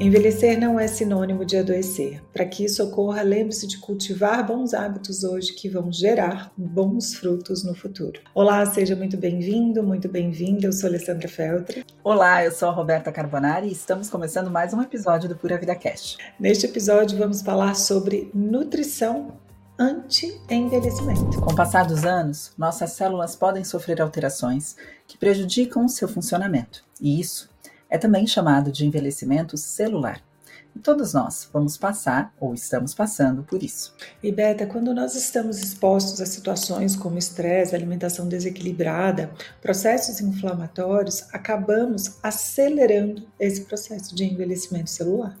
Envelhecer não é sinônimo de adoecer. Para que isso ocorra, lembre-se de cultivar bons hábitos hoje que vão gerar bons frutos no futuro. Olá, seja muito bem-vindo, muito bem-vinda. Eu sou Alessandra Feltri. Olá, eu sou a Roberta Carbonari e estamos começando mais um episódio do Pura Vida Cast. Neste episódio vamos falar sobre nutrição anti-envelhecimento. Com o passar dos anos, nossas células podem sofrer alterações que prejudicam o seu funcionamento, e isso é também chamado de envelhecimento celular. E todos nós vamos passar ou estamos passando por isso. E Beta, quando nós estamos expostos a situações como estresse, alimentação desequilibrada, processos inflamatórios, acabamos acelerando esse processo de envelhecimento celular.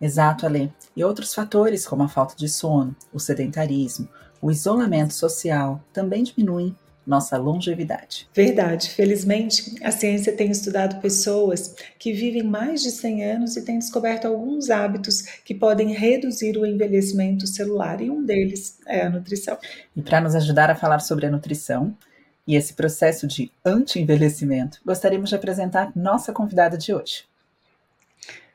Exato, Ale. E outros fatores, como a falta de sono, o sedentarismo, o isolamento social, também diminuem nossa longevidade. Verdade. Felizmente, a ciência tem estudado pessoas que vivem mais de 100 anos e tem descoberto alguns hábitos que podem reduzir o envelhecimento celular, e um deles é a nutrição. E para nos ajudar a falar sobre a nutrição e esse processo de anti-envelhecimento, gostaríamos de apresentar nossa convidada de hoje.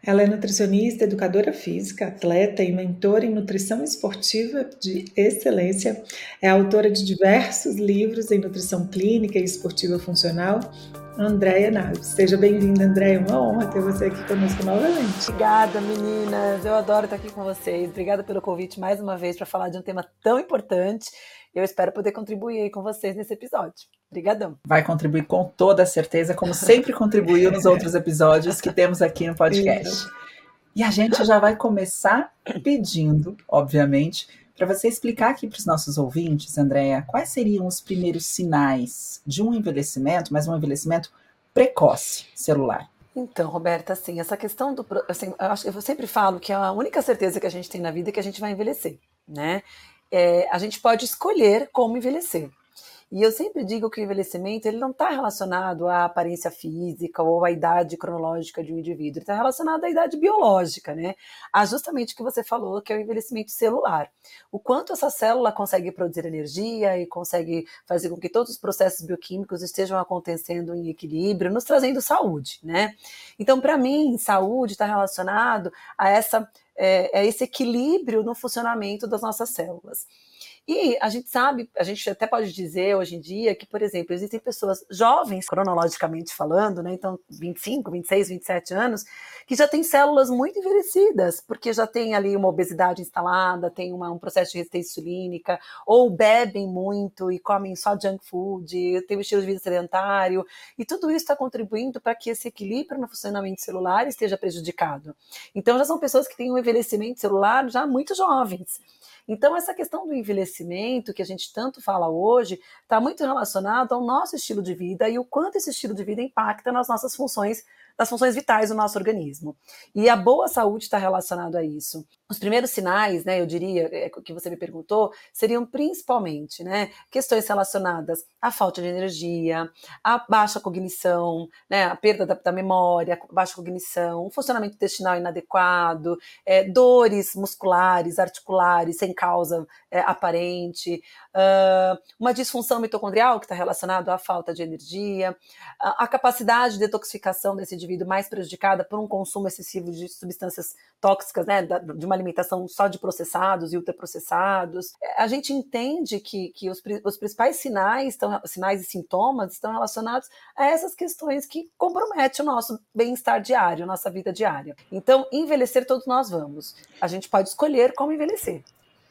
Ela é nutricionista, educadora física, atleta e mentora em nutrição esportiva de excelência. É autora de diversos livros em nutrição clínica e esportiva funcional. Andréia Naves. Seja bem-vinda, Andréia. Uma honra ter você aqui conosco novamente. Obrigada, meninas. Eu adoro estar aqui com vocês. Obrigada pelo convite mais uma vez para falar de um tema tão importante. Eu espero poder contribuir aí com vocês nesse episódio. Obrigadão. Vai contribuir com toda certeza, como sempre contribuiu nos outros episódios que temos aqui no podcast. E a gente já vai começar pedindo, obviamente, para você explicar aqui para os nossos ouvintes, Andréa, quais seriam os primeiros sinais de um envelhecimento, mas um envelhecimento precoce celular. Então, Roberta, assim, essa questão do. Assim, eu, sempre falo que a única certeza que a gente tem na vida é que a gente vai envelhecer, né? É, a gente pode escolher como envelhecer. E eu sempre digo que o envelhecimento ele não está relacionado à aparência física ou à idade cronológica de um indivíduo, está relacionado à idade biológica, né? A justamente o que você falou, que é o envelhecimento celular. O quanto essa célula consegue produzir energia e consegue fazer com que todos os processos bioquímicos estejam acontecendo em equilíbrio, nos trazendo saúde, né? Então, para mim, saúde está relacionado a essa é, é esse equilíbrio no funcionamento das nossas células. E a gente sabe, a gente até pode dizer hoje em dia que, por exemplo, existem pessoas jovens, cronologicamente falando, né? Então, 25, 26, 27 anos, que já têm células muito envelhecidas, porque já tem ali uma obesidade instalada, tem uma, um processo de resistência insulínica, ou bebem muito e comem só junk food, tem um estilo de vida sedentário, e tudo isso está contribuindo para que esse equilíbrio no funcionamento celular esteja prejudicado. Então, já são pessoas que têm um envelhecimento celular já muito jovens. Então, essa questão do envelhecimento, que a gente tanto fala hoje, está muito relacionado ao nosso estilo de vida e o quanto esse estilo de vida impacta nas nossas funções das funções vitais do nosso organismo. E a boa saúde está relacionado a isso. Os primeiros sinais, né, eu diria, é, que você me perguntou, seriam principalmente, né, questões relacionadas à falta de energia, à baixa cognição, né, a perda da, da memória, baixa cognição, um funcionamento intestinal inadequado, é, dores musculares, articulares, sem causa é, aparente, uh, uma disfunção mitocondrial que está relacionada à falta de energia, a, a capacidade de detoxificação desse indivíduo mais prejudicada por um consumo excessivo de substâncias tóxicas, né, de uma alimentação só de processados e ultraprocessados. É, a gente entende que, que os, os principais sinais, estão, sinais e sintomas estão relacionados a essas questões que comprometem o nosso bem-estar diário, nossa vida diária. Então, envelhecer todos nós vamos. A gente pode escolher como envelhecer.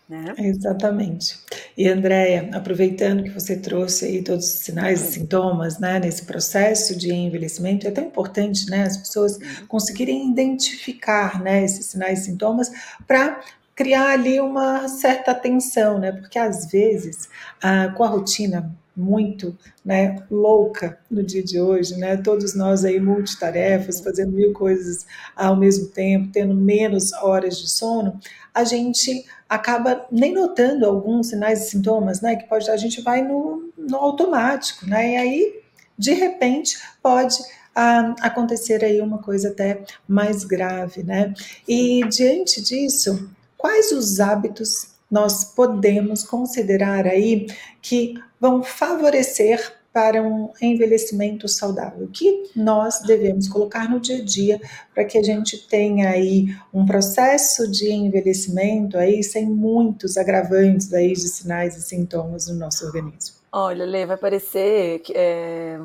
Né? Exatamente. E Andréia, aproveitando que você trouxe aí todos os sinais e sintomas, né, nesse processo de envelhecimento, é tão importante, né, as pessoas conseguirem identificar, né, esses sinais e sintomas para criar ali uma certa atenção, né, porque às vezes, ah, com a rotina muito né, louca no dia de hoje, né? Todos nós aí multitarefas, fazendo mil coisas ao mesmo tempo, tendo menos horas de sono, a gente acaba nem notando alguns sinais e sintomas, né? Que pode a gente vai no, no automático, né? E aí, de repente, pode ah, acontecer aí uma coisa até mais grave, né? E diante disso, quais os hábitos nós podemos considerar aí que vão favorecer para um envelhecimento saudável? Que nós devemos colocar no dia a dia para que a gente tenha aí um processo de envelhecimento aí sem muitos agravantes aí de sinais e sintomas no nosso organismo? Olha, Lê, vai parecer que é,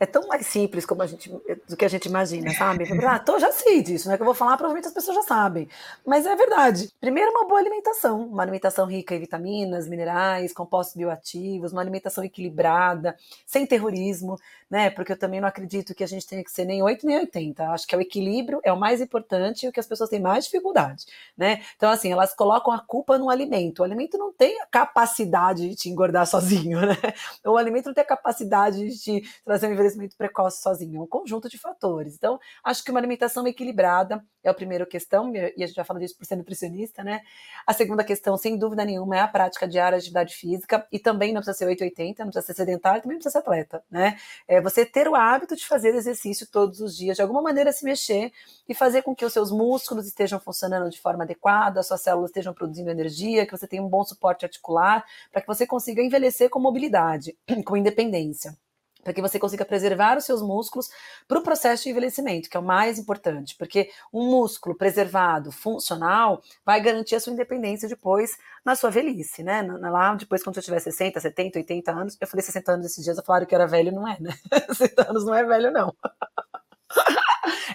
é tão mais simples como a gente, do que a gente imagina, sabe? Ah, tô, já sei disso, né? Que eu vou falar, provavelmente as pessoas já sabem. Mas é verdade. Primeiro, uma boa alimentação. Uma alimentação rica em vitaminas, minerais, compostos bioativos, uma alimentação equilibrada, sem terrorismo, né? Porque eu também não acredito que a gente tenha que ser nem 8 nem 80. acho que é o equilíbrio é o mais importante e o que as pessoas têm mais dificuldade, né? Então, assim, elas colocam a culpa no alimento. O alimento não tem a capacidade de te engordar sozinho, né? O alimento não tem a capacidade de te trazer um envelhecimento precoce sozinho, é um conjunto de fatores. Então, acho que uma alimentação equilibrada é a primeira questão, e a gente já fala disso por ser nutricionista, né? A segunda questão, sem dúvida nenhuma, é a prática diária de atividade física, e também não precisa ser 880, não precisa ser sedentário, também não precisa ser atleta, né? É você ter o hábito de fazer exercício todos os dias, de alguma maneira se mexer e fazer com que os seus músculos estejam funcionando de forma adequada, as suas células estejam produzindo energia, que você tenha um bom suporte articular, para que você consiga envelhecer com mobilidade, com independência para que você consiga preservar os seus músculos para o processo de envelhecimento, que é o mais importante, porque um músculo preservado, funcional, vai garantir a sua independência depois na sua velhice, né? Lá depois, quando você tiver 60, 70, 80 anos, eu falei 60 anos esses dias, eu falaram que era velho, não é, né? 60 anos não é velho, não.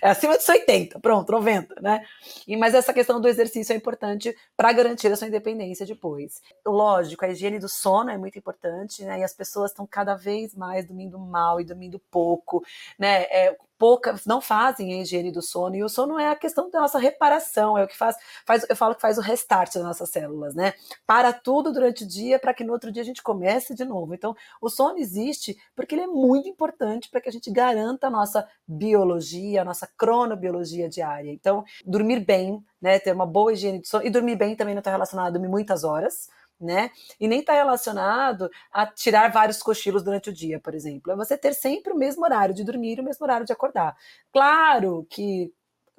É acima dos 80, pronto, 90, né? E, mas essa questão do exercício é importante para garantir a sua independência depois. Lógico, a higiene do sono é muito importante, né? E as pessoas estão cada vez mais dormindo mal e dormindo pouco, né? É, poucas não fazem a higiene do sono, e o sono é a questão da nossa reparação, é o que faz, faz eu falo que faz o restart das nossas células, né? Para tudo durante o dia para que no outro dia a gente comece de novo. Então, o sono existe porque ele é muito importante para que a gente garanta a nossa biologia, a nossa cronobiologia diária. Então, dormir bem, né, ter uma boa higiene do sono, e dormir bem também não está relacionado a dormir muitas horas, né? E nem está relacionado a tirar vários cochilos durante o dia, por exemplo. É você ter sempre o mesmo horário de dormir e o mesmo horário de acordar. Claro que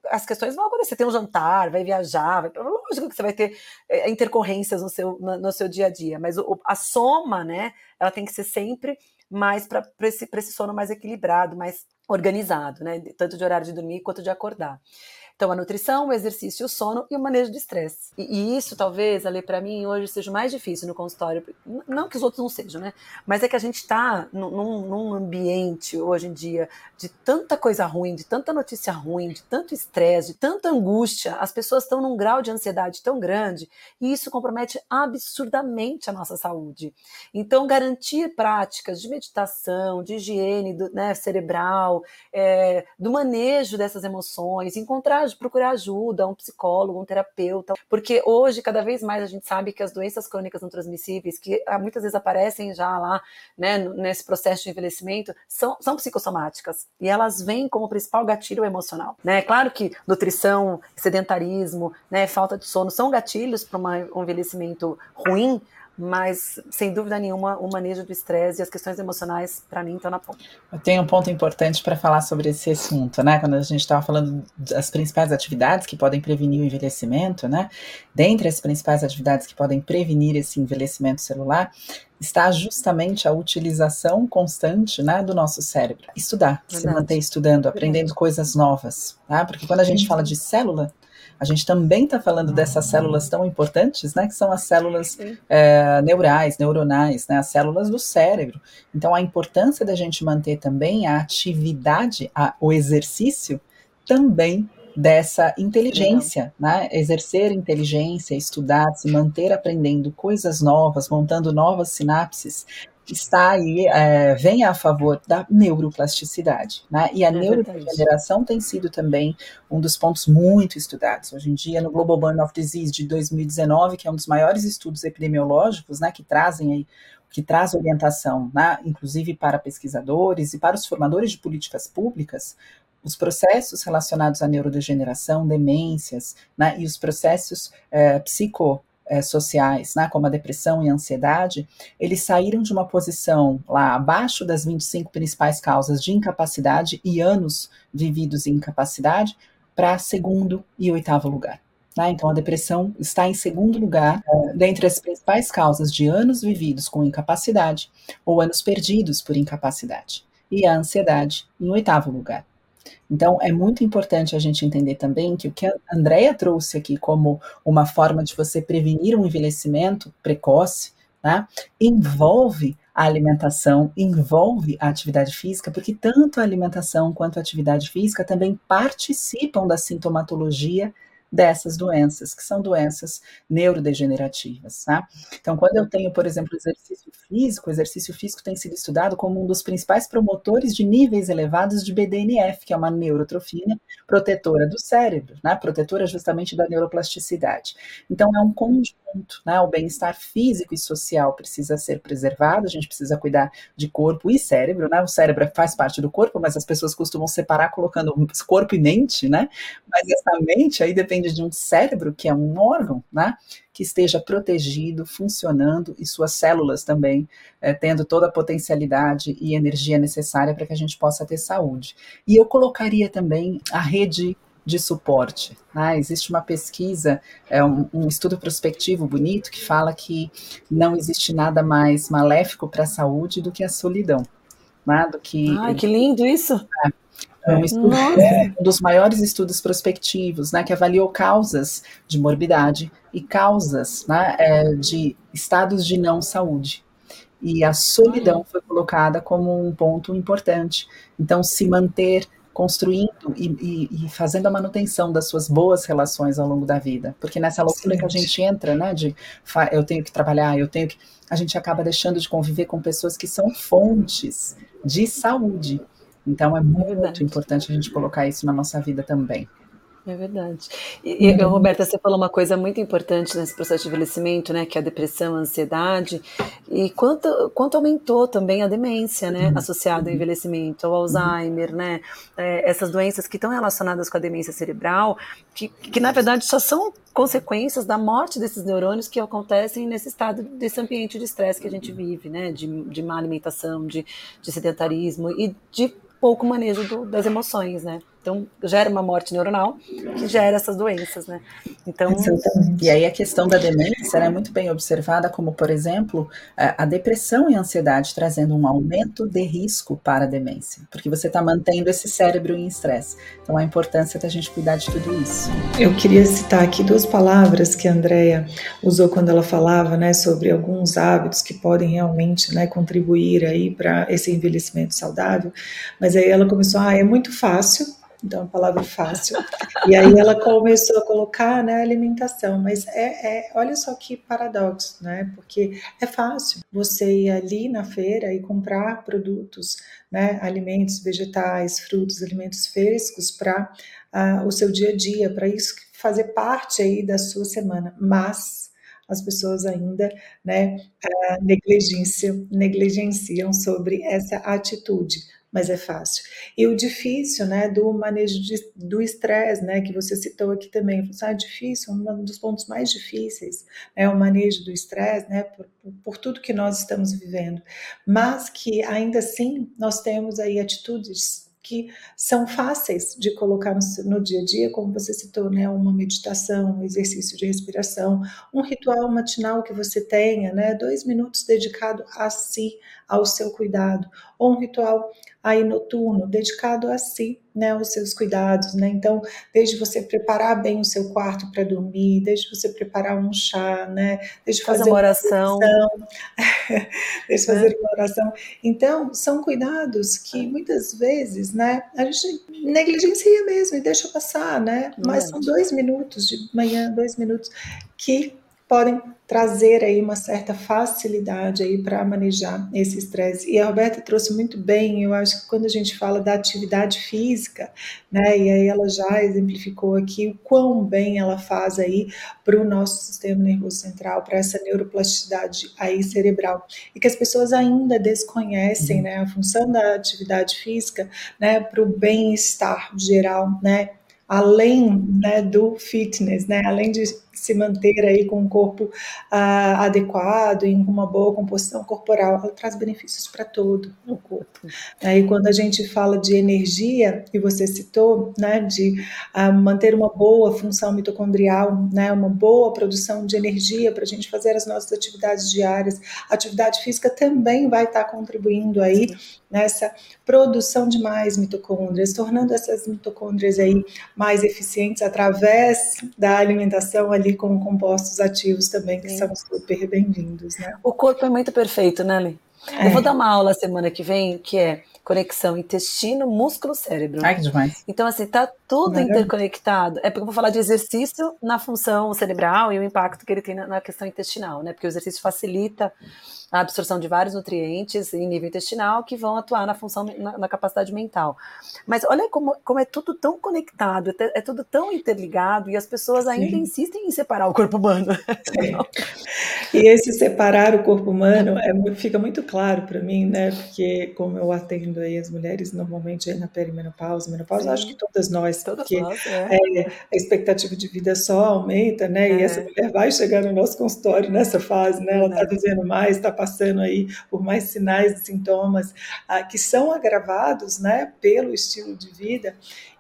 as questões vão acontecer. Tem um jantar, vai viajar, vai, lógico que você vai ter é, intercorrências no seu, no, seu dia a dia, mas o, a soma, né, ela tem que ser sempre mais para esse, esse sono mais equilibrado, mais organizado, né, tanto de horário de dormir quanto de acordar. Então, a nutrição, o exercício, o sono e o manejo do estresse. E, e, isso, talvez, ali para mim, hoje seja mais difícil no consultório. Não que os outros não sejam, né? Mas é que a gente está num, num ambiente, hoje em dia, de tanta coisa ruim, de tanta notícia ruim, de tanto estresse, de tanta angústia. As pessoas estão num grau de ansiedade tão grande e isso compromete absurdamente a nossa saúde. Então, garantir práticas de meditação, de higiene do, né, cerebral, é, do manejo dessas emoções, encontrar procurar ajuda, um psicólogo, um terapeuta, porque hoje cada vez mais a gente sabe que as doenças crônicas não transmissíveis, que ah, muitas vezes aparecem já lá, né, nesse processo de envelhecimento, são, são psicossomáticas e elas vêm como principal gatilho emocional, né? Claro que nutrição, sedentarismo, né, falta de sono são gatilhos para um envelhecimento ruim, mas sem dúvida nenhuma o manejo do estresse e as questões emocionais para mim estão na ponta. Eu tenho um ponto importante para falar sobre esse assunto, né? Quando a gente estava falando das principais atividades que podem prevenir o envelhecimento, né? Dentre as principais atividades que podem prevenir esse envelhecimento celular está justamente a utilização constante, né, do nosso cérebro. Estudar, Verdade. se manter estudando, aprendendo coisas novas, tá? Porque quando a gente fala de célula, a gente também está falando dessas células tão importantes, né, que são as células é, neurais, neuronais, né, as células do cérebro. Então, a importância da gente manter também a atividade, a, o exercício, também dessa inteligência, né? Exercer inteligência, estudar, se manter aprendendo coisas novas, montando novas sinapses, está aí, é, vem a favor da neuroplasticidade, né? E a é neurodegeneração tem sido também um dos pontos muito estudados. Hoje em dia, no Global Burn of Disease de 2019, que é um dos maiores estudos epidemiológicos, né, que trazem aí que traz orientação, né, inclusive para pesquisadores e para os formadores de políticas públicas, os processos relacionados à neurodegeneração, demências, né, e os processos é, psico é, sociais, né, como a depressão e a ansiedade, eles saíram de uma posição lá abaixo das 25 principais causas de incapacidade e anos vividos em incapacidade para segundo e oitavo lugar. Né? Então, a depressão está em segundo lugar é, dentre as principais causas de anos vividos com incapacidade ou anos perdidos por incapacidade. E a ansiedade em oitavo lugar. Então, é muito importante a gente entender também que o que a Andrea trouxe aqui como uma forma de você prevenir um envelhecimento precoce, né, envolve a alimentação, envolve a atividade física, porque tanto a alimentação quanto a atividade física também participam da sintomatologia dessas doenças, que são doenças neurodegenerativas. Tá? Então, quando eu tenho, por exemplo, exercício físico, exercício físico tem sido estudado como um dos principais promotores de níveis elevados de BDNF, que é uma neurotrofina protetora do cérebro, né? protetora justamente da neuroplasticidade. Então, é um conjunto, né? o bem-estar físico e social precisa ser preservado, a gente precisa cuidar de corpo e cérebro, né? o cérebro faz parte do corpo, mas as pessoas costumam separar colocando corpo e mente, né? mas essa mente aí depende depende de um cérebro, que é um órgão, né? Que esteja protegido, funcionando e suas células também é, tendo toda a potencialidade e energia necessária para que a gente possa ter saúde. E eu colocaria também a rede de suporte. Né? Existe uma pesquisa, é um, um, estudo prospectivo bonito que fala que não existe nada mais maléfico para a saúde do que a solidão. Né? Do que, Ai, que lindo isso! É, é um, estudo, é um dos maiores estudos prospectivos, né, que avaliou causas de morbidade e causas né, é, de estados de não saúde. E a solidão foi colocada como um ponto importante. Então, se manter construindo e, e, e, fazendo a manutenção das suas boas relações ao longo da vida. Porque nessa loucura que a gente entra, né, de eu tenho que trabalhar, eu tenho que. A gente acaba deixando de conviver com pessoas que são fontes de saúde. Então é muito importante a gente colocar isso na nossa vida também. É verdade. E, uhum. Roberta, você falou uma coisa muito importante nesse processo de envelhecimento, né, que é a depressão, a ansiedade, e quanto, quanto aumentou também a demência, né, uhum. associada ao uhum. envelhecimento, ao Alzheimer, né, é, essas doenças que estão relacionadas com a demência cerebral, que, que na verdade só são consequências da morte desses neurônios que acontecem nesse estado, desse ambiente de estresse que a gente vive, né, de, de má alimentação, de, de sedentarismo e de pouco manejo do, das emoções, né? Então, gera uma morte neuronal que gera essas doenças, né? Então, Exatamente. E aí a questão da demência é muito bem observada como, por exemplo, a depressão e a ansiedade trazendo um aumento de risco para a demência, porque você está mantendo esse cérebro em estresse. Então, a importância da gente cuidar de tudo isso. Eu queria citar aqui duas palavras que a Andrea usou quando ela falava, né, sobre alguns hábitos que podem realmente, né, contribuir aí para esse envelhecimento saudável, mas aí ela começou, ah, é muito fácil então a palavra fácil. E aí ela começou a colocar né, alimentação, mas é, é, olha só que paradoxo, né? Porque é fácil você ir ali na feira e comprar produtos, né, alimentos vegetais, frutos, alimentos frescos para uh, o seu dia a dia, para isso fazer parte aí da sua semana. Mas as pessoas ainda né, uh, negligenciam, negligenciam sobre essa atitude mas é fácil. E o difícil, né, do manejo de, do estresse, né, que você citou aqui também, ah, é difícil, um dos pontos mais difíceis é o manejo do estresse, né, por, por tudo que nós estamos vivendo, mas que ainda assim nós temos aí atitudes que são fáceis de colocar no, no, dia a dia, como você citou, né, uma meditação, um exercício de respiração, um ritual matinal que você tenha, né, dois minutos dedicado a si, ao seu cuidado, ou um ritual aí noturno, dedicado a si, né, aos seus cuidados, né? Então, desde você preparar bem o seu quarto para dormir, desde você preparar um chá, né, desde fazer, uma oração, desde fazer é. uma oração. Então, são cuidados que muitas vezes, né, a gente negligencia mesmo e deixa passar, né? Mas são dois minutos de manhã, dois minutos que podem trazer aí uma certa facilidade aí para manejar esse estresse. E a Roberta trouxe muito bem, eu acho que quando a gente fala da atividade física, né, e aí ela já exemplificou aqui o quão bem ela faz aí para o nosso sistema nervoso central, para essa neuroplasticidade aí cerebral, e que as pessoas ainda desconhecem, né, a função da atividade física, né, para o bem-estar geral, né, além né, do fitness, né, além de se manter aí com um corpo uh, adequado, em uma boa composição corporal, ela traz benefícios para todo o corpo. Aí quando a gente fala de energia, e você citou, né, de uh, manter uma boa função mitocondrial, né, uma boa produção de energia para a gente fazer as nossas atividades diárias, a atividade física também vai estar tá contribuindo aí nessa produção de mais mitocôndrias, tornando essas mitocôndrias aí mais eficientes através da alimentação ali com compostos ativos também, que Sim. são super bem-vindos, né? O corpo é muito perfeito, né, Li? É. Eu vou dar uma aula semana que vem, que é conexão intestino, músculo, cérebro. Ai, que demais. Então, assim, tá tudo interconectado. É porque eu vou falar de exercício na função cerebral e o impacto que ele tem na, na questão intestinal, né? Porque o exercício facilita a absorção de vários nutrientes em nível intestinal que vão atuar na função, na, na capacidade mental. Mas olha como, como é tudo tão conectado, é, é tudo tão interligado e as pessoas ainda Sim. insistem em separar o corpo humano. e esse separar o corpo humano é, fica muito claro para mim, né? Porque como eu atendo aí as mulheres normalmente aí na perimenopausa, menopausa, acho que todas nós, todas porque nós, é. É, a expectativa de vida só aumenta, né? E essa é. mulher vai chegar no nosso consultório nessa fase, né? Ela está vivendo mais, está passando aí por mais sinais e sintomas ah, que são agravados, né, pelo estilo de vida.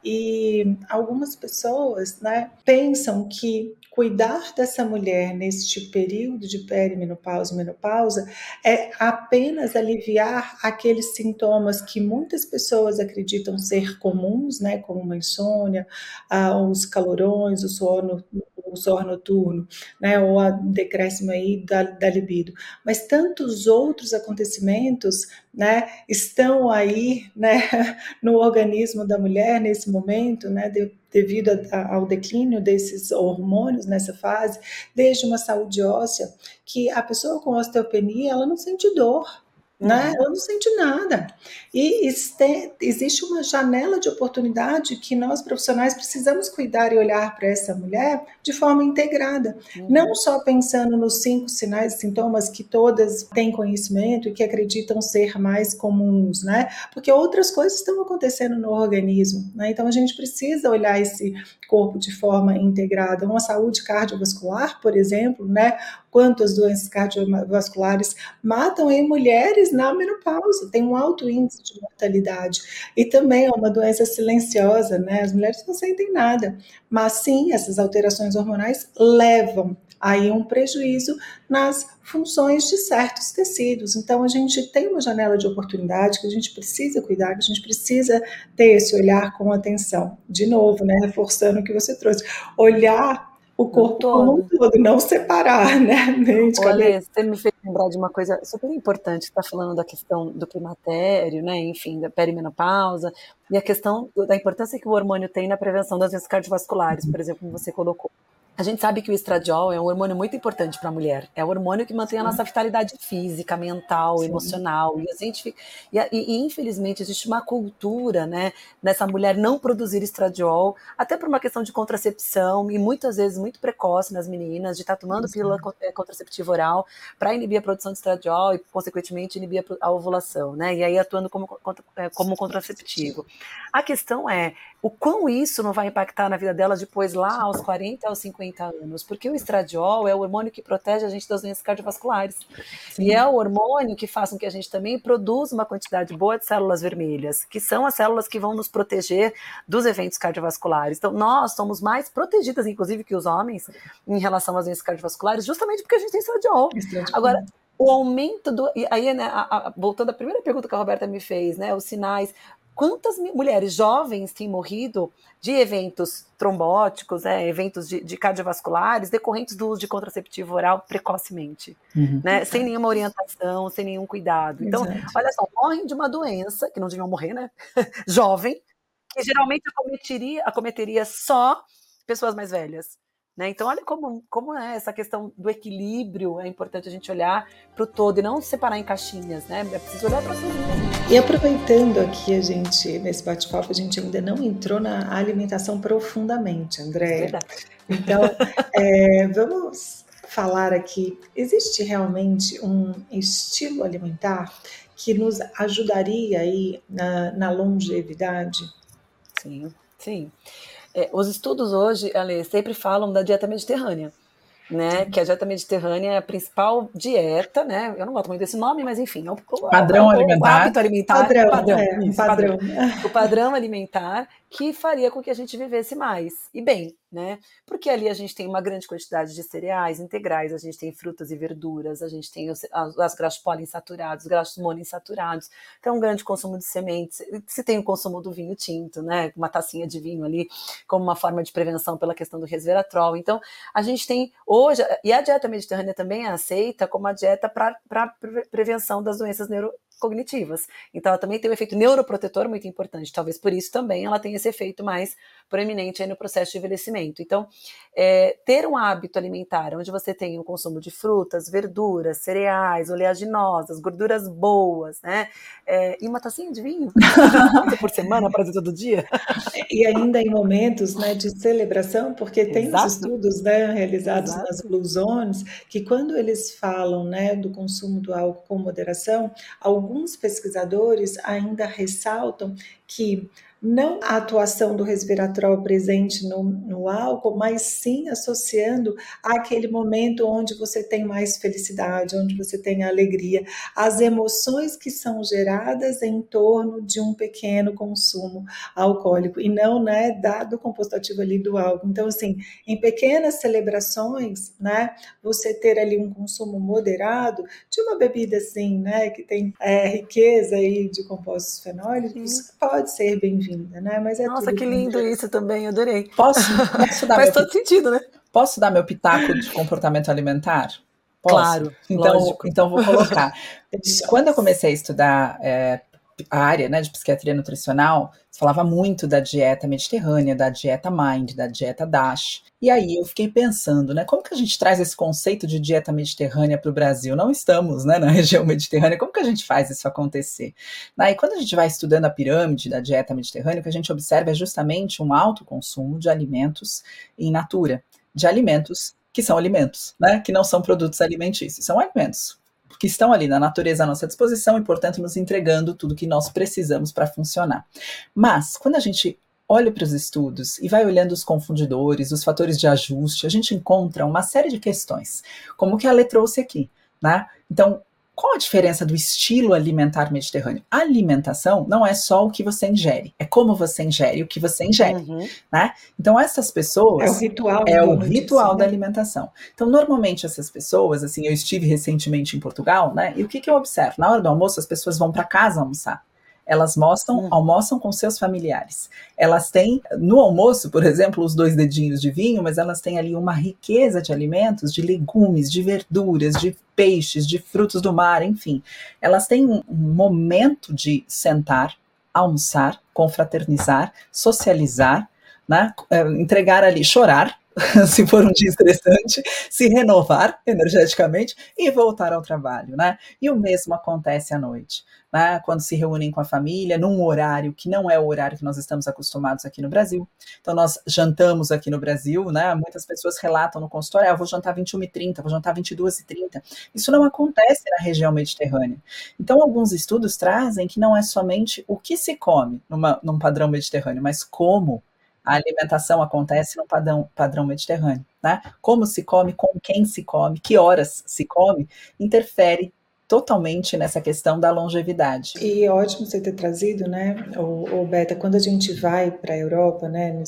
E algumas pessoas, né, pensam que cuidar dessa mulher neste período de perimenopausa e menopausa é apenas aliviar aqueles sintomas que muitas pessoas acreditam ser comuns, né, como uma insônia, ah, os calorões, o sono o suor noturno, né, ou a decréscimo aí da, da libido. Mas tantos outros acontecimentos, né, estão aí, né, no organismo da mulher nesse momento, né, de, devido a, ao declínio desses hormônios nessa fase, desde uma saúde óssea, que a pessoa com osteopenia, ela não sente dor, né? Ela não sente nada. E este, existe uma janela de oportunidade que nós profissionais precisamos cuidar e olhar para essa mulher de forma integrada, uhum. não só pensando nos cinco sinais e sintomas que todas têm conhecimento e que acreditam ser mais comuns, né? Porque outras coisas estão acontecendo no organismo, né? Então a gente precisa olhar esse corpo de forma integrada. Uma saúde cardiovascular, por exemplo, né? Quantas doenças cardiovasculares matam em mulheres na menopausa? Tem um alto índice de mortalidade. E também é uma doença silenciosa, né? As mulheres não sentem nada. Mas sim, essas alterações hormonais levam aí um prejuízo nas funções de certos tecidos. Então a gente tem uma janela de oportunidade que a gente precisa cuidar, que a gente precisa ter esse olhar com atenção. De novo, né, reforçando o que você trouxe, olhar o corpo todo. como um todo, não separar, né? Mente, Olha, você me fez lembrar de uma coisa super importante, está falando da questão do climatério, né? Enfim, da perimenopausa, e a questão da importância que o hormônio tem na prevenção das doenças cardiovasculares, por exemplo, como você colocou. A gente sabe que o estradiol é um hormônio muito importante para a mulher. É o hormônio que mantém Sim. a nossa vitalidade física, mental, Sim. emocional. E, a gente, e, e, infelizmente existe uma cultura, né, nessa mulher não produzir estradiol, até por uma questão de contracepção e muitas vezes muito precoce nas meninas, de estar tá tomando Sim. pílula é, contraceptiva oral para inibir a produção de estradiol e, consequentemente, inibir a ovulação, né? E aí atuando como, é, como contraceptivo. A questão é o quão isso não vai impactar na vida dela depois lá aos 40, aos 50 anos, porque o estradiol é o hormônio que protege a gente das doenças cardiovasculares. Sim. E é o hormônio que faz com que a gente também produza uma quantidade boa de células vermelhas, que são as células que vão nos proteger dos eventos cardiovasculares. Então, nós somos mais protegidas, inclusive, que os homens, em relação às doenças cardiovasculares, justamente porque a gente tem estradiol. Agora, o aumento do. E aí, né, a, a, voltando à primeira pergunta que a Roberta me fez, né? Os sinais. Quantas mulheres jovens têm morrido de eventos trombóticos, né, eventos de, de, cardiovasculares decorrentes do uso de contraceptivo oral precocemente, uhum. né, sem nenhuma orientação, sem nenhum cuidado. Então, Exato. olha só, morrem de uma doença, que não deviam morrer, né? Jovem, que geralmente acometeria, acometeria só pessoas mais velhas. Né? Então, olha como, como é essa questão do equilíbrio, é importante a gente olhar para o todo e não separar em caixinhas, né? É preciso olhar para tudo. E aproveitando aqui a gente, nesse bate-papo, a gente ainda não entrou na alimentação profundamente, André. Então, é, vamos falar aqui, existe realmente um estilo alimentar que nos ajudaria aí na, na longevidade? Sim, sim. É, os estudos hoje, Ale, sempre falam da dieta mediterrânea né? Que a dieta mediterrânea é a principal dieta, né? Eu não gosto muito desse nome, mas enfim, é o, padrão o, alimentar. O hábito alimentar. Padrão, padrão, é, isso, padrão. padrão. O padrão alimentar que faria com que a gente vivesse mais e bem, né? Porque ali a gente tem uma grande quantidade de cereais integrais, a gente tem frutas e verduras, a gente tem os, as graxos poliinsaturados, graxos monoinsaturados, tem um grande consumo de sementes, se tem o consumo do vinho tinto, né? Uma tacinha de vinho ali como uma forma de prevenção pela questão do resveratrol. Então, a gente tem hoje, e a dieta mediterrânea também é aceita como a dieta para prevenção das doenças neuro, cognitivas. Então, ela também tem um efeito neuroprotetor muito importante. Talvez por isso também ela tenha esse efeito mais proeminente no processo de envelhecimento. Então, é, ter um hábito alimentar onde você tem o consumo de frutas, verduras, cereais, oleaginosas, gorduras boas, né? É, e uma tacinha de vinho por semana para todo dia. E ainda em momentos né, de celebração, porque tem Exato. os estudos né, realizados Exato. nas Blue Zones que quando eles falam né, do consumo do álcool com moderação, alguns pesquisadores ainda ressaltam que não a atuação do resveratrol presente no, no álcool, mas sim associando àquele momento onde você tem mais felicidade, onde você tem alegria, as emoções que são geradas em torno de um pequeno consumo alcoólico e não, né, dado o composto ativo ali do álcool. Então, assim, em pequenas celebrações, né, você ter ali um consumo moderado de uma bebida assim, né, que tem é, riqueza aí de compostos fenólicos, sim. pode ser bem-vindo linda, né? Mas é Nossa, que lindo isso também, adorei. Posso, posso dar Faz todo sentido, né? Posso dar meu pitaco de comportamento alimentar? Posso? Claro, então, lógico. então vou colocar. Quando eu comecei a estudar é, a área né, de psiquiatria nutricional, se falava muito da dieta mediterrânea, da dieta Mind, da dieta DASH. E aí eu fiquei pensando, né, como que a gente traz esse conceito de dieta mediterrânea para o Brasil? Não estamos né, na região mediterrânea, como que a gente faz isso acontecer? E quando a gente vai estudando a pirâmide da dieta mediterrânea, o que a gente observa é justamente um alto consumo de alimentos in natura, de alimentos que são alimentos, né, que não são produtos alimentícios, são alimentos que estão ali na natureza à nossa disposição e, portanto, nos entregando tudo que nós precisamos para funcionar. Mas, quando a gente olha para os estudos e vai olhando os confundidores, os fatores de ajuste, a gente encontra uma série de questões, como que a Lê trouxe aqui. Né? Então, qual a diferença do estilo alimentar mediterrâneo? A alimentação não é só o que você ingere, é como você ingere o que você ingere, uhum. né? Então essas pessoas é o ritual, é o ritual disso, da né? alimentação. Então normalmente essas pessoas, assim, eu estive recentemente em Portugal, né? E o que, que eu observo? Na hora do almoço as pessoas vão para casa almoçar. Elas mostram, hum. almoçam com seus familiares. Elas têm, no almoço, por exemplo, os dois dedinhos de vinho, mas elas têm ali uma riqueza de alimentos, de legumes, de verduras, de peixes, de frutos do mar, enfim. Elas têm um momento de sentar, almoçar, confraternizar, socializar, né? É, entregar ali, chorar, se for um dia estressante, se renovar energeticamente e voltar ao trabalho, né? E o mesmo acontece à noite, né? Quando se reúnem com a família, num horário que não é o horário que nós estamos acostumados aqui no Brasil. Então, nós jantamos aqui no Brasil, né? Muitas pessoas relatam no consultório, ah, eu vou jantar 21h30, vou jantar 22h30. Isso não acontece na região mediterrânea. Então, alguns estudos trazem que não é somente o que se come numa, num padrão mediterrâneo, mas como a alimentação acontece no padrão, padrão mediterrâneo, né? Como se come, com quem se come, que horas se come, interfere totalmente nessa questão da longevidade. E é ótimo você ter trazido, né, o, o Beta, quando a gente vai para a Europa, né,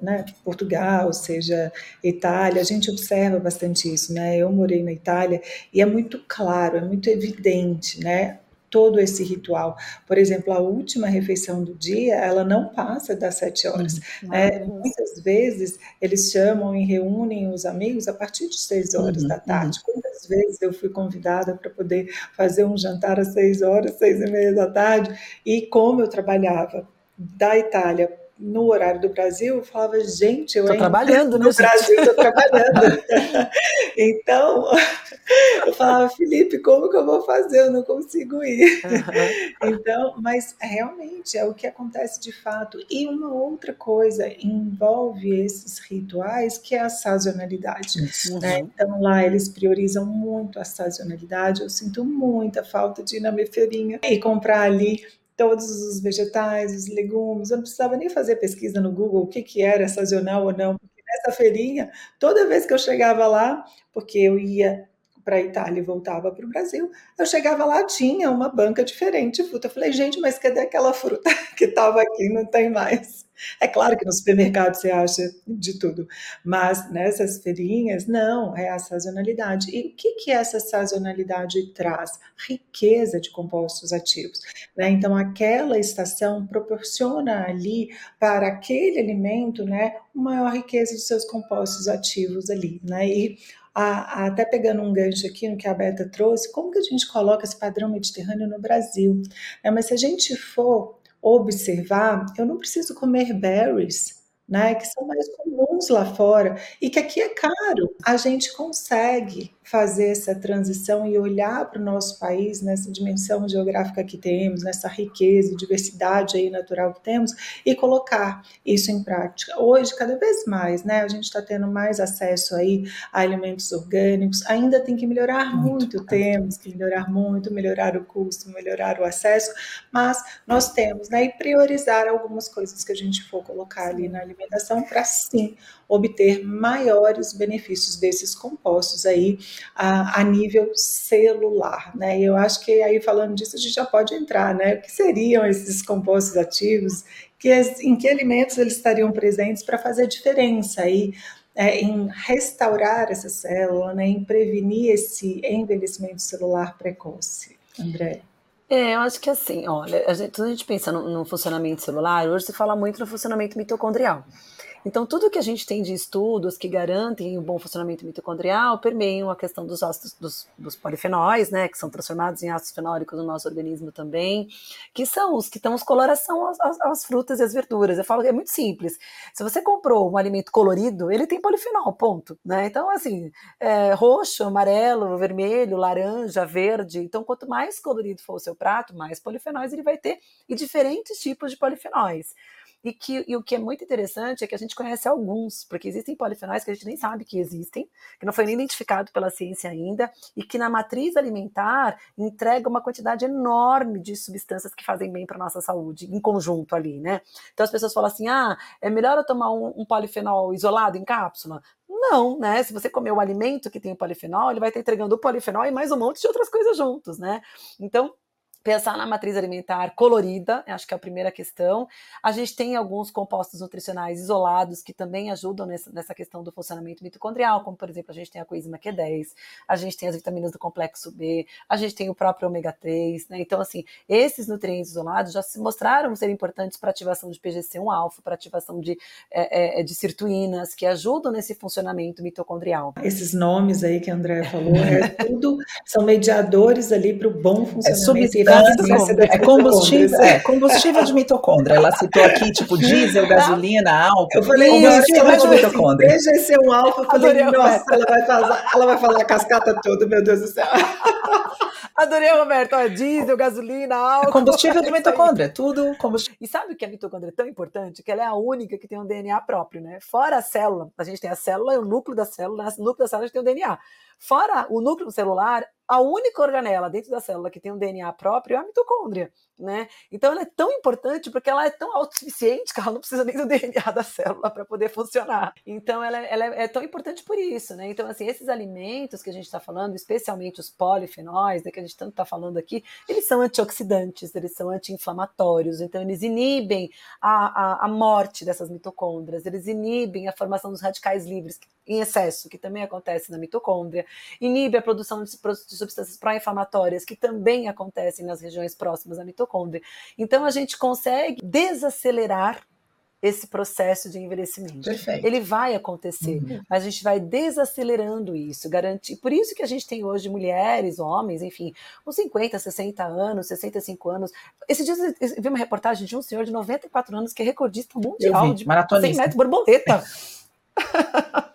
né, Portugal, seja Itália, a gente observa bastante isso, né? Eu morei na Itália e é muito claro, é muito evidente, né, todo esse ritual. Por exemplo, a última refeição do dia, ela não passa das sete horas. Uhum. É, muitas vezes eles chamam e reúnem os amigos a partir de seis horas uhum. da tarde. Uhum. Quantas vezes eu fui convidada para poder fazer um jantar às seis horas, seis e meia da tarde, e como eu trabalhava da Itália no horário do Brasil, eu falava, gente, eu tô trabalhando no né, Brasil, estou trabalhando. então, eu falava, Felipe, como que eu vou fazer? Eu não consigo ir. Uhum. Então, mas realmente é o que acontece de fato. E uma outra coisa envolve esses rituais, que é a sazonalidade. Uhum. Né? Então, lá eles priorizam muito a sazonalidade. Eu sinto muita falta de ir na minha feirinha e comprar ali todos os vegetais, os legumes. Eu não precisava nem fazer pesquisa no Google o que, que era sazonal ou não, porque nessa feirinha, toda vez que eu chegava lá, porque eu ia para a Itália e voltava para o Brasil, eu chegava lá, tinha uma banca diferente de fruta. Eu falei, gente, mas cadê aquela fruta que estava aqui? Não tem mais. É claro que no supermercado você acha de tudo, mas nessas feirinhas, não, é a sazonalidade. E o que, que essa sazonalidade traz? Riqueza de compostos ativos. Né? Então, aquela estação proporciona ali para aquele alimento né, maior riqueza dos seus compostos ativos ali. Né? E a, a, até pegando um gancho aqui no que a Beta trouxe, como que a gente coloca esse padrão mediterrâneo no Brasil? É, mas se a gente for observar, eu não preciso comer berries, né, que são mais comuns lá fora e que aqui é caro. A gente consegue fazer essa transição e olhar para o nosso país nessa dimensão geográfica que temos, nessa riqueza e diversidade aí natural que temos e colocar isso em prática. Hoje, cada vez mais, né, a gente está tendo mais acesso aí a alimentos orgânicos, ainda tem que melhorar muito, muito temos que melhorar muito, melhorar o custo, melhorar o acesso, mas nós temos, né, e priorizar algumas coisas que a gente for colocar ali na alimentação para sim obter maiores benefícios desses compostos aí a, a nível celular, né? E eu acho que aí falando disso a gente já pode entrar, né? O que seriam esses compostos ativos? Que, em que alimentos eles estariam presentes para fazer diferença aí é, em restaurar essa célula, né, em prevenir esse envelhecimento celular precoce. André. É, eu acho que assim, olha, a gente, quando a gente pensa no, no funcionamento celular, hoje se fala muito no funcionamento mitocondrial. Então, tudo que a gente tem de estudos que garantem o bom funcionamento mitocondrial permeiam a questão dos ácidos, dos, dos, polifenóis, né, que são transformados em ácidos fenólicos no nosso organismo também, que são os que dão coloração às, às, às, frutas e às verduras. Eu falo que é muito simples. Se você comprou um alimento colorido, ele tem polifenol, ponto. Né? Então, assim, é, roxo, amarelo, vermelho, laranja, verde. Então, quanto mais colorido for o seu prato, mais polifenóis ele vai ter e diferentes tipos de polifenóis. E, que, e o que é muito interessante é que a gente conhece alguns, porque existem polifenóis que a gente nem sabe que existem, que não foi nem identificado pela ciência ainda, e que na matriz alimentar entrega uma quantidade enorme de substâncias que fazem bem para nossa saúde, em conjunto ali, né? Então as pessoas falam assim: ah, é melhor eu tomar um, um polifenol isolado em cápsula? Não, né? Se você comer um alimento que tem o polifenol, ele vai estar entregando o polifenol e mais um monte de outras coisas juntos, né? Então, pensar na matriz alimentar colorida, acho que é a primeira questão. A gente tem alguns compostos nutricionais isolados que também ajudam nessa, nessa questão do funcionamento mitocondrial, como por exemplo, a gente tem a coenzima Q10, a gente tem as vitaminas do complexo B, a gente tem o próprio ômega 3, né? Então, assim, esses nutrientes isolados já se mostraram ser importantes para ativação de PGC1 alfa, para ativação de, é, é, de sirtuínas, que ajudam nesse funcionamento mitocondrial. Esses nomes aí que a Andrea falou, é tudo, são mediadores ali para o bom é funcionamento é é combustível, é, combustível de mitocôndria. Ela citou aqui, tipo, diesel, gasolina, álcool. Eu falei, combustível de assim, mitocôndria. Veja esse é um álcool. Eu falei, nossa, ela vai, falar, ela vai falar a cascata toda, meu Deus do céu. Adorei, Roberto. Ó, diesel, gasolina, álcool. É combustível de mitocôndria, tudo combustível. E sabe o que a mitocôndria é tão importante? Que ela é a única que tem um DNA próprio, né? Fora a célula, a gente tem a célula o núcleo da célula, no núcleo da célula a gente tem o DNA. Fora o núcleo celular, a única organela dentro da célula que tem um DNA próprio é a mitocôndria, né? Então ela é tão importante porque ela é tão autossuficiente que ela não precisa nem do DNA da célula para poder funcionar. Então ela, ela é, é, tão importante por isso, né? Então assim esses alimentos que a gente está falando, especialmente os polifenóis, né, que a gente tanto está falando aqui, eles são antioxidantes, eles são anti-inflamatórios, então eles inibem a, a, a morte dessas mitocôndrias, eles inibem a formação dos radicais livres em excesso, que também acontece na mitocôndria, inibe a produção de substâncias pró-inflamatórias, que também acontecem nas regiões próximas à mitocôndria. Então, a gente consegue desacelerar esse processo de envelhecimento. Perfeito. Ele vai acontecer, uhum. mas a gente vai desacelerando isso, garantir. Por isso que a gente tem hoje mulheres, homens, enfim, com 50, 60 anos, 65 anos. Esse dia eu vi uma reportagem de um senhor de 94 anos que é recordista mundial de 100 metros borboleta.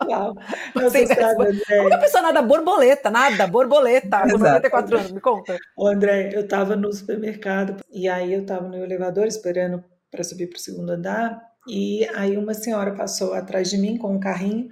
Não, não sei, Como a pessoa nada borboleta, nada, borboleta, com 94 anos, me conta. O André, eu estava no supermercado e aí eu estava no elevador esperando para subir para o segundo andar E aí uma senhora passou atrás de mim com um carrinho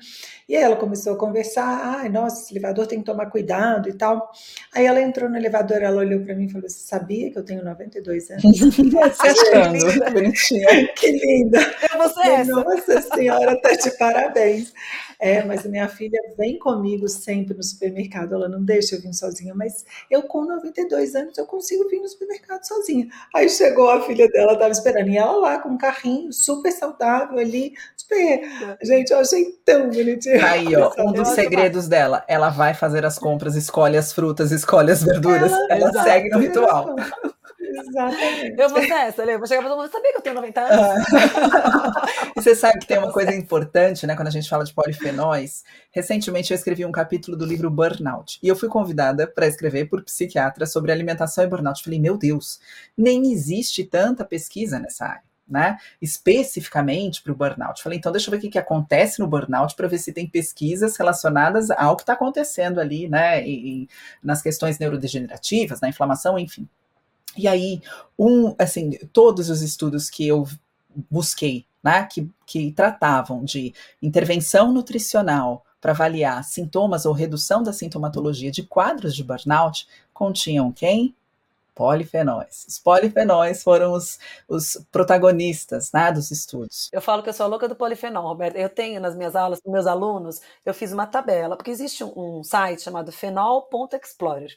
e aí ela começou a conversar, ai, nossa, esse elevador tem que tomar cuidado e tal. Aí ela entrou no elevador, ela olhou para mim e falou: Você sabia que eu tenho 92 anos? achando, bonitinha. Que linda! É você essa. Nossa senhora, tá de parabéns. É, mas minha filha vem comigo sempre no supermercado, ela não deixa eu vir sozinha, mas eu com 92 anos eu consigo vir no supermercado sozinha. Aí chegou a filha dela, estava esperando, e ela lá com um carrinho super saudável ali, super. Gente, eu achei tão bonitinho. Tá aí, ó, um dos segredos dela, ela vai fazer as compras, escolhe as frutas, escolhe as verduras, ela, ela segue no ritual. Exatamente. Eu vou ser essa, eu vou chegar para todo mundo, sabia que eu tenho 90 anos? e você sabe que tem uma coisa importante, né, quando a gente fala de polifenóis. Recentemente eu escrevi um capítulo do livro Burnout, e eu fui convidada para escrever por psiquiatra sobre alimentação e burnout. Falei, meu Deus, nem existe tanta pesquisa nessa área né, especificamente para o burnout. Falei, então deixa eu ver o que, que acontece no burnout para ver se tem pesquisas relacionadas ao que está acontecendo ali, né, e, nas questões neurodegenerativas, na inflamação, enfim. E aí, um, assim, todos os estudos que eu busquei, né, que, que tratavam de intervenção nutricional para avaliar sintomas ou redução da sintomatologia de quadros de burnout, continham quem? Polifenóis. Os polifenóis foram os, os protagonistas né, dos estudos. Eu falo que eu sou a louca do polifenol, Roberto. Eu tenho nas minhas aulas, com meus alunos, eu fiz uma tabela, porque existe um, um site chamado fenol.explorer,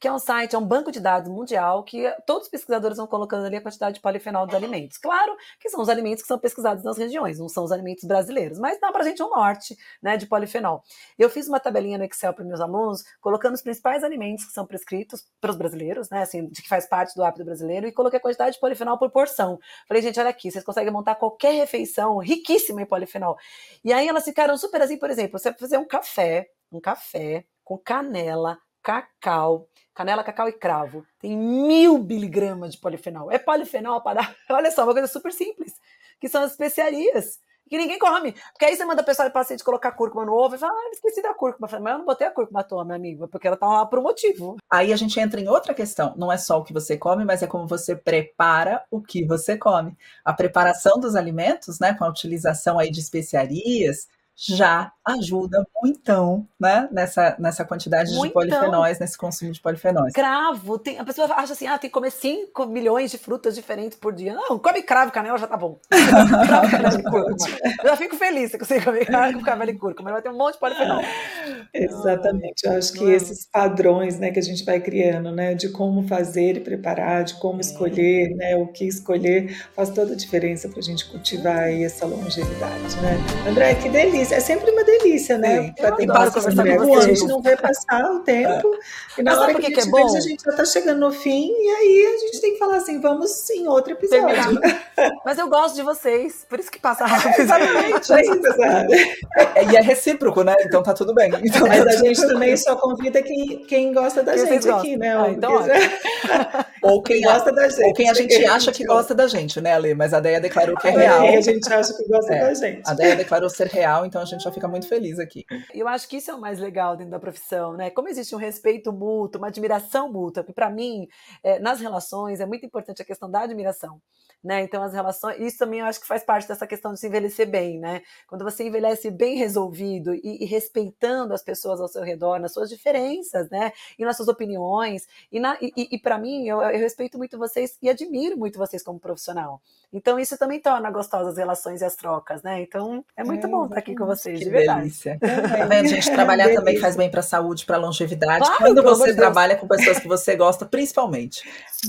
que é um site, é um banco de dados mundial que todos os pesquisadores vão colocando ali a quantidade de polifenol dos alimentos. Claro que são os alimentos que são pesquisados nas regiões, não são os alimentos brasileiros, mas dá para a gente um norte né, de polifenol. Eu fiz uma tabelinha no Excel para meus alunos, colocando os principais alimentos que são prescritos para os brasileiros, né, assim, de que faz parte do hábito brasileiro, e coloquei a quantidade de polifenol por porção. Falei, gente, olha aqui, vocês conseguem montar qualquer refeição riquíssima em polifenol. E aí elas ficaram super assim, por exemplo, você fazer um café, um café com canela, cacau, canela, cacau e cravo. Tem mil miligramas de polifenol. É polifenol para dar. Olha só, uma coisa super simples, que são as especiarias que ninguém come. Porque aí você manda a pessoa do paciente colocar cúrcuma no ovo e fala, ah, esqueci da cúrcuma. Falo, mas eu não botei a cúrcuma à toa, meu amigo, porque ela tá lá por um motivo. Aí a gente entra em outra questão. Não é só o que você come, mas é como você prepara o que você come. A preparação dos alimentos, né, com a utilização aí de especiarias, já ajuda muito, né, nessa, nessa quantidade de polifenóis, nesse consumo de polifenóis. Cravo, tem, a pessoa acha assim, ah, tem que comer 5 milhões de frutas diferentes por dia. Não, come cravo canela já tá bom. cravo, canela e cúrcuma. Eu já fico feliz se você comer cravo, canela e cúrcuma, mas vai ter um monte de polifenol. Exatamente, eu acho que esses padrões, né, que a gente vai criando, né, de como fazer e preparar, de como é. escolher, né, o que escolher, faz toda a diferença para a gente cultivar aí essa longevidade, né. André, que delícia é sempre uma delícia, né? Para ter passa conversar com A gente não vê passar o tempo. É. E na hora que, que, a gente é a gente já está chegando no fim, e aí a gente tem que falar assim, vamos em outro episódio. Mas eu gosto de vocês, por isso que passa rápido. Exatamente. É, é, e é recíproco, né? Então tá tudo bem. Então, Mas a gente também só convida quem, quem gosta da quem gente aqui, né? Ah, então, ou quem gosta da gente. Ou quem a gente acha que gosta da gente, né, Ale? Mas a Deia declarou que é real. a gente acha que gosta da gente. A Deia declarou ser real, então a gente já fica muito feliz aqui. Eu acho que isso é o mais legal dentro da profissão, né? Como existe um respeito mútuo, uma admiração mútua, para mim, é, nas relações, é muito importante a questão da admiração. Né? Então, as relações, isso também eu acho que faz parte dessa questão de se envelhecer bem, né? Quando você envelhece bem resolvido e, e respeitando as pessoas ao seu redor, nas suas diferenças, né? E nas suas opiniões. E, na, e, e para mim, eu, eu respeito muito vocês e admiro muito vocês como profissional. Então, isso também torna gostosas as relações e as trocas, né? Então, é muito é, bom estar aqui com vocês, que de verdade. Delícia. Tá vendo, gente? Trabalhar é também faz bem para a saúde, para a longevidade. Claro, Quando você trabalha com pessoas que você gosta, principalmente.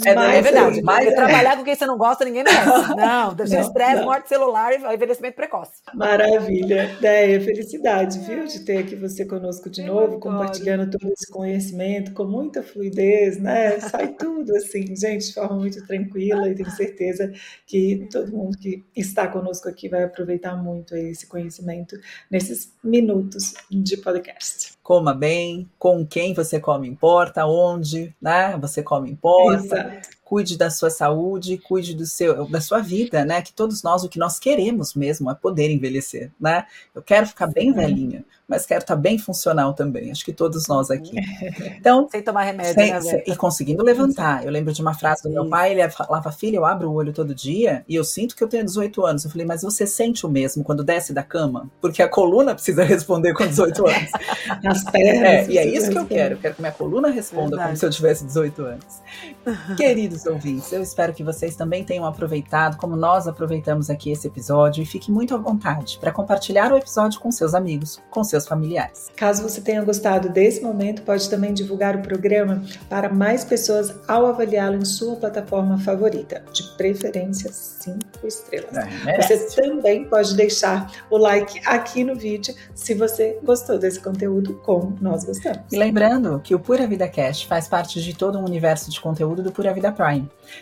É, mas, é verdade. Mas é. trabalhar com quem você não gosta, ninguém merece. Não, deve ser estresse, morte celular e envelhecimento precoce. Maravilha. Ideia, felicidade, viu, de ter aqui você conosco de novo, compartilhando todo esse conhecimento com muita fluidez, né? Sai tudo assim, gente, de forma muito tranquila e tenho certeza que todo mundo que está conosco aqui vai aproveitar muito esse conhecimento nesses minutos de podcast. Coma bem, com quem você come importa, onde, né? Você come importa. Exato cuide da sua saúde, cuide do seu, da sua vida, né? Que todos nós, o que nós queremos mesmo é poder envelhecer, né? Eu quero ficar bem velhinha, mas quero estar bem funcional também. Acho que todos nós aqui. Então, sem tomar remédio, sem, né, sem, e conseguindo levantar. Eu lembro de uma frase do meu pai, ele falava: "Filha, eu abro o olho todo dia e eu sinto que eu tenho 18 anos". Eu falei: "Mas você sente o mesmo quando desce da cama? Porque a coluna precisa responder com 18 anos". As pernas. É, e é isso que eu quero. Eu quero que minha coluna responda Verdade. como se eu tivesse 18 anos. Queridos ouvintes, eu espero que vocês também tenham aproveitado, como nós aproveitamos aqui esse episódio, e fiquem muito à vontade para compartilhar o episódio com seus amigos, com seus familiares. Caso você tenha gostado desse momento, pode também divulgar o programa para mais pessoas ao avaliá-lo em sua plataforma favorita, de preferência 5 estrelas. É, você também pode deixar o like aqui no vídeo se você gostou desse conteúdo, como nós gostamos. E lembrando que o Pura Vida Cast faz parte de todo um universo de conteúdo do Pura Vida Prime,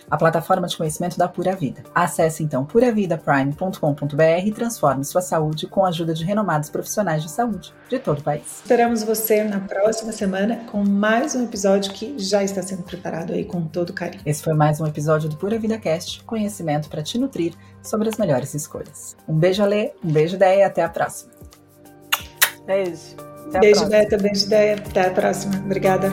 a plataforma de conhecimento da Pura Vida. Acesse então puravidaprime.com.br e transforme sua saúde com a ajuda de renomados profissionais de saúde de todo o país. Esperamos você na próxima semana com mais um episódio que já está sendo preparado aí com todo carinho. Esse foi mais um episódio do Pura Vida Cast, conhecimento para te nutrir sobre as melhores escolhas. Um beijo, Alê, um beijo, Déia e até a próxima. Beijo. Até beijo, Beta, beijo, Déia. Até a próxima. Obrigada.